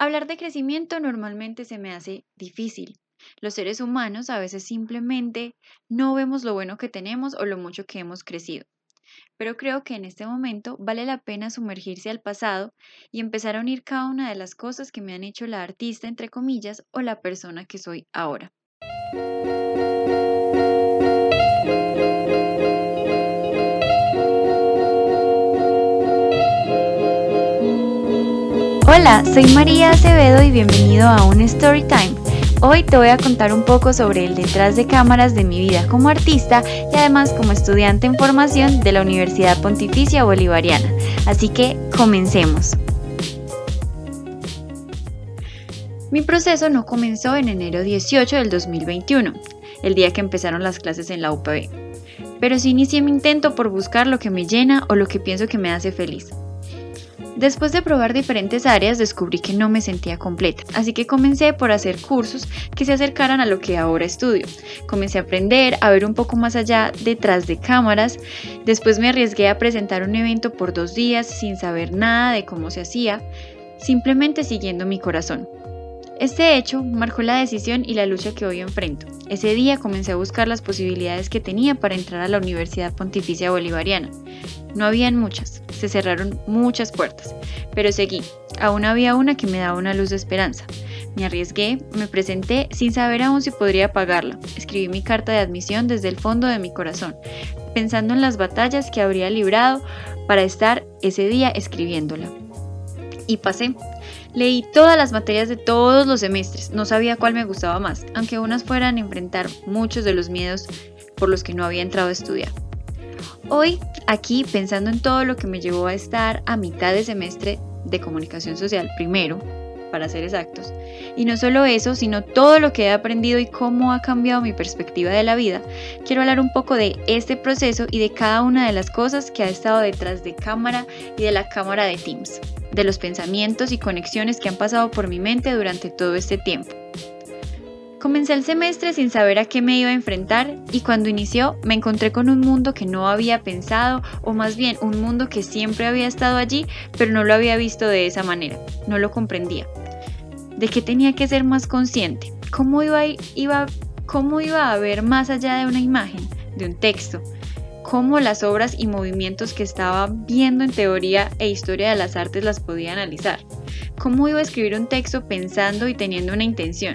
Hablar de crecimiento normalmente se me hace difícil. Los seres humanos a veces simplemente no vemos lo bueno que tenemos o lo mucho que hemos crecido. Pero creo que en este momento vale la pena sumergirse al pasado y empezar a unir cada una de las cosas que me han hecho la artista, entre comillas, o la persona que soy ahora. Hola, soy María Acevedo y bienvenido a un Story Time. Hoy te voy a contar un poco sobre el detrás de cámaras de mi vida como artista y además como estudiante en formación de la Universidad Pontificia Bolivariana. Así que comencemos. Mi proceso no comenzó en enero 18 del 2021, el día que empezaron las clases en la UPB, pero sí inicié mi intento por buscar lo que me llena o lo que pienso que me hace feliz. Después de probar diferentes áreas descubrí que no me sentía completa, así que comencé por hacer cursos que se acercaran a lo que ahora estudio. Comencé a aprender, a ver un poco más allá detrás de cámaras, después me arriesgué a presentar un evento por dos días sin saber nada de cómo se hacía, simplemente siguiendo mi corazón. Este hecho marcó la decisión y la lucha que hoy enfrento. Ese día comencé a buscar las posibilidades que tenía para entrar a la Universidad Pontificia Bolivariana. No habían muchas, se cerraron muchas puertas, pero seguí. Aún había una que me daba una luz de esperanza. Me arriesgué, me presenté sin saber aún si podría pagarla. Escribí mi carta de admisión desde el fondo de mi corazón, pensando en las batallas que habría librado para estar ese día escribiéndola. Y pasé. Leí todas las materias de todos los semestres, no sabía cuál me gustaba más, aunque unas fueran enfrentar muchos de los miedos por los que no había entrado a estudiar. Hoy, aquí, pensando en todo lo que me llevó a estar a mitad de semestre de comunicación social primero, para ser exactos, y no solo eso, sino todo lo que he aprendido y cómo ha cambiado mi perspectiva de la vida, quiero hablar un poco de este proceso y de cada una de las cosas que ha estado detrás de cámara y de la cámara de Teams de los pensamientos y conexiones que han pasado por mi mente durante todo este tiempo. Comencé el semestre sin saber a qué me iba a enfrentar y cuando inició me encontré con un mundo que no había pensado o más bien un mundo que siempre había estado allí pero no lo había visto de esa manera, no lo comprendía. ¿De qué tenía que ser más consciente? ¿Cómo iba, cómo iba a ver más allá de una imagen, de un texto? cómo las obras y movimientos que estaba viendo en teoría e historia de las artes las podía analizar, cómo iba a escribir un texto pensando y teniendo una intención,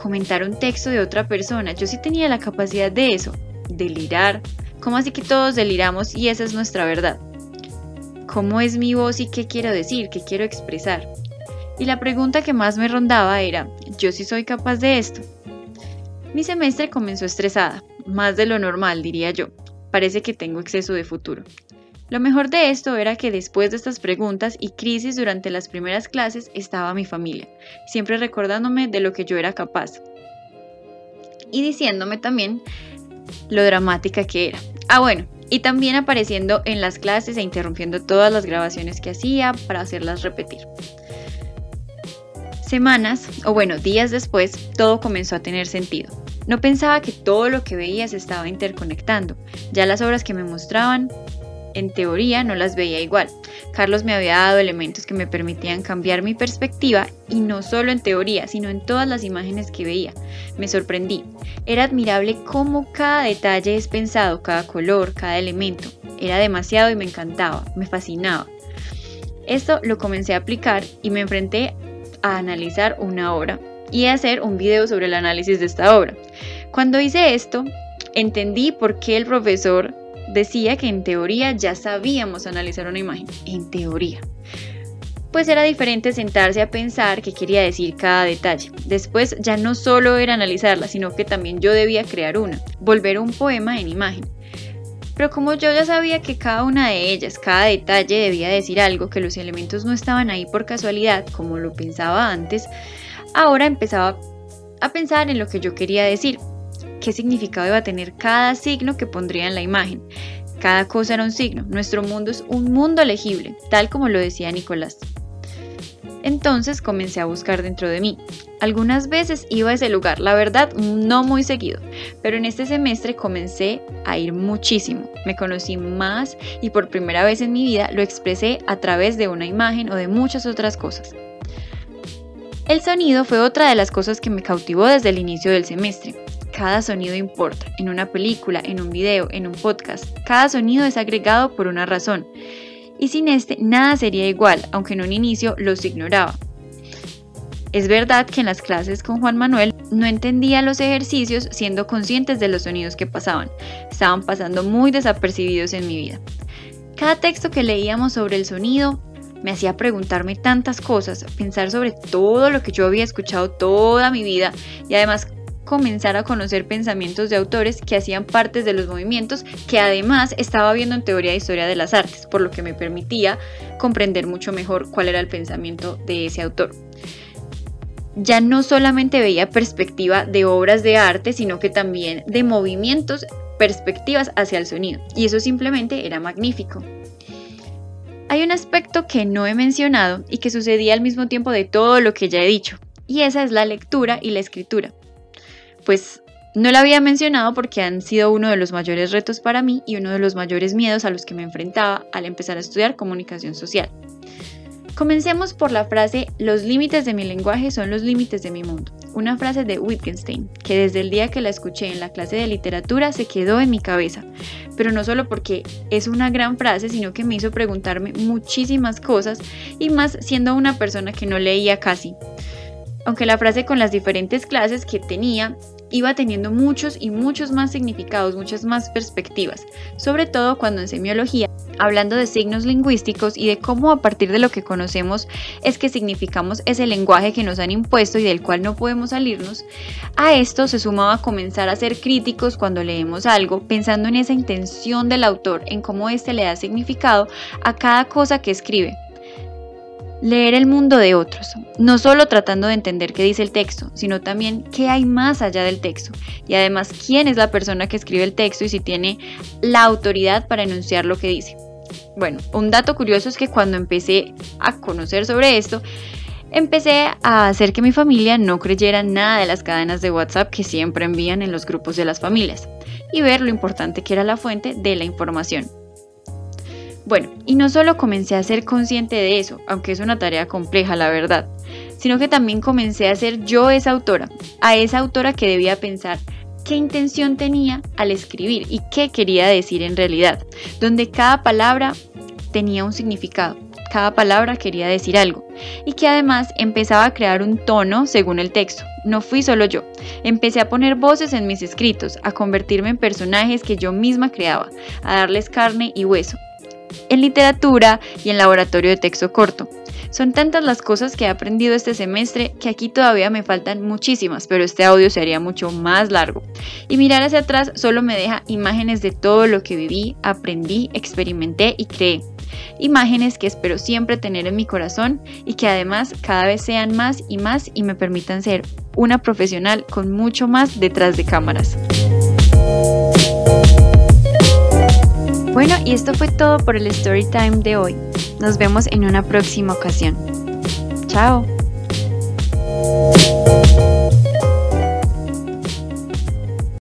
comentar un texto de otra persona, yo sí tenía la capacidad de eso, delirar, ¿cómo así que todos deliramos y esa es nuestra verdad? ¿Cómo es mi voz y qué quiero decir, qué quiero expresar? Y la pregunta que más me rondaba era, ¿yo sí soy capaz de esto? Mi semestre comenzó estresada, más de lo normal, diría yo parece que tengo exceso de futuro. Lo mejor de esto era que después de estas preguntas y crisis durante las primeras clases estaba mi familia, siempre recordándome de lo que yo era capaz y diciéndome también lo dramática que era. Ah, bueno, y también apareciendo en las clases e interrumpiendo todas las grabaciones que hacía para hacerlas repetir. Semanas, o bueno, días después, todo comenzó a tener sentido. No pensaba que todo lo que veía se estaba interconectando. Ya las obras que me mostraban, en teoría, no las veía igual. Carlos me había dado elementos que me permitían cambiar mi perspectiva y no solo en teoría, sino en todas las imágenes que veía. Me sorprendí. Era admirable cómo cada detalle es pensado, cada color, cada elemento. Era demasiado y me encantaba, me fascinaba. Esto lo comencé a aplicar y me enfrenté a analizar una obra y hacer un video sobre el análisis de esta obra. Cuando hice esto, entendí por qué el profesor decía que en teoría ya sabíamos analizar una imagen. En teoría. Pues era diferente sentarse a pensar qué quería decir cada detalle. Después ya no solo era analizarla, sino que también yo debía crear una, volver un poema en imagen. Pero como yo ya sabía que cada una de ellas, cada detalle debía decir algo, que los elementos no estaban ahí por casualidad, como lo pensaba antes, Ahora empezaba a pensar en lo que yo quería decir, qué significado iba a tener cada signo que pondría en la imagen. Cada cosa era un signo, nuestro mundo es un mundo legible, tal como lo decía Nicolás. Entonces comencé a buscar dentro de mí. Algunas veces iba a ese lugar, la verdad no muy seguido, pero en este semestre comencé a ir muchísimo. Me conocí más y por primera vez en mi vida lo expresé a través de una imagen o de muchas otras cosas. El sonido fue otra de las cosas que me cautivó desde el inicio del semestre. Cada sonido importa, en una película, en un video, en un podcast. Cada sonido es agregado por una razón. Y sin este, nada sería igual, aunque en un inicio los ignoraba. Es verdad que en las clases con Juan Manuel no entendía los ejercicios siendo conscientes de los sonidos que pasaban. Estaban pasando muy desapercibidos en mi vida. Cada texto que leíamos sobre el sonido me hacía preguntarme tantas cosas, pensar sobre todo lo que yo había escuchado toda mi vida y además comenzar a conocer pensamientos de autores que hacían partes de los movimientos que además estaba viendo en teoría de historia de las artes, por lo que me permitía comprender mucho mejor cuál era el pensamiento de ese autor. Ya no solamente veía perspectiva de obras de arte, sino que también de movimientos, perspectivas hacia el sonido, y eso simplemente era magnífico. Hay un aspecto que no he mencionado y que sucedía al mismo tiempo de todo lo que ya he dicho, y esa es la lectura y la escritura. Pues no la había mencionado porque han sido uno de los mayores retos para mí y uno de los mayores miedos a los que me enfrentaba al empezar a estudiar comunicación social. Comencemos por la frase Los límites de mi lenguaje son los límites de mi mundo, una frase de Wittgenstein que desde el día que la escuché en la clase de literatura se quedó en mi cabeza, pero no solo porque es una gran frase, sino que me hizo preguntarme muchísimas cosas y más siendo una persona que no leía casi. Aunque la frase con las diferentes clases que tenía iba teniendo muchos y muchos más significados, muchas más perspectivas, sobre todo cuando en semiología, hablando de signos lingüísticos y de cómo a partir de lo que conocemos es que significamos ese lenguaje que nos han impuesto y del cual no podemos salirnos, a esto se sumaba comenzar a ser críticos cuando leemos algo, pensando en esa intención del autor, en cómo éste le da significado a cada cosa que escribe, Leer el mundo de otros, no solo tratando de entender qué dice el texto, sino también qué hay más allá del texto y además quién es la persona que escribe el texto y si tiene la autoridad para enunciar lo que dice. Bueno, un dato curioso es que cuando empecé a conocer sobre esto, empecé a hacer que mi familia no creyera nada de las cadenas de WhatsApp que siempre envían en los grupos de las familias y ver lo importante que era la fuente de la información. Bueno, y no solo comencé a ser consciente de eso, aunque es una tarea compleja, la verdad, sino que también comencé a ser yo esa autora, a esa autora que debía pensar qué intención tenía al escribir y qué quería decir en realidad, donde cada palabra tenía un significado, cada palabra quería decir algo, y que además empezaba a crear un tono según el texto. No fui solo yo, empecé a poner voces en mis escritos, a convertirme en personajes que yo misma creaba, a darles carne y hueso, en literatura y en laboratorio de texto corto. Son tantas las cosas que he aprendido este semestre que aquí todavía me faltan muchísimas, pero este audio sería mucho más largo. Y mirar hacia atrás solo me deja imágenes de todo lo que viví, aprendí, experimenté y creé. Imágenes que espero siempre tener en mi corazón y que además cada vez sean más y más y me permitan ser una profesional con mucho más detrás de cámaras. Bueno, y esto fue todo por el Story Time de hoy. Nos vemos en una próxima ocasión. Chao.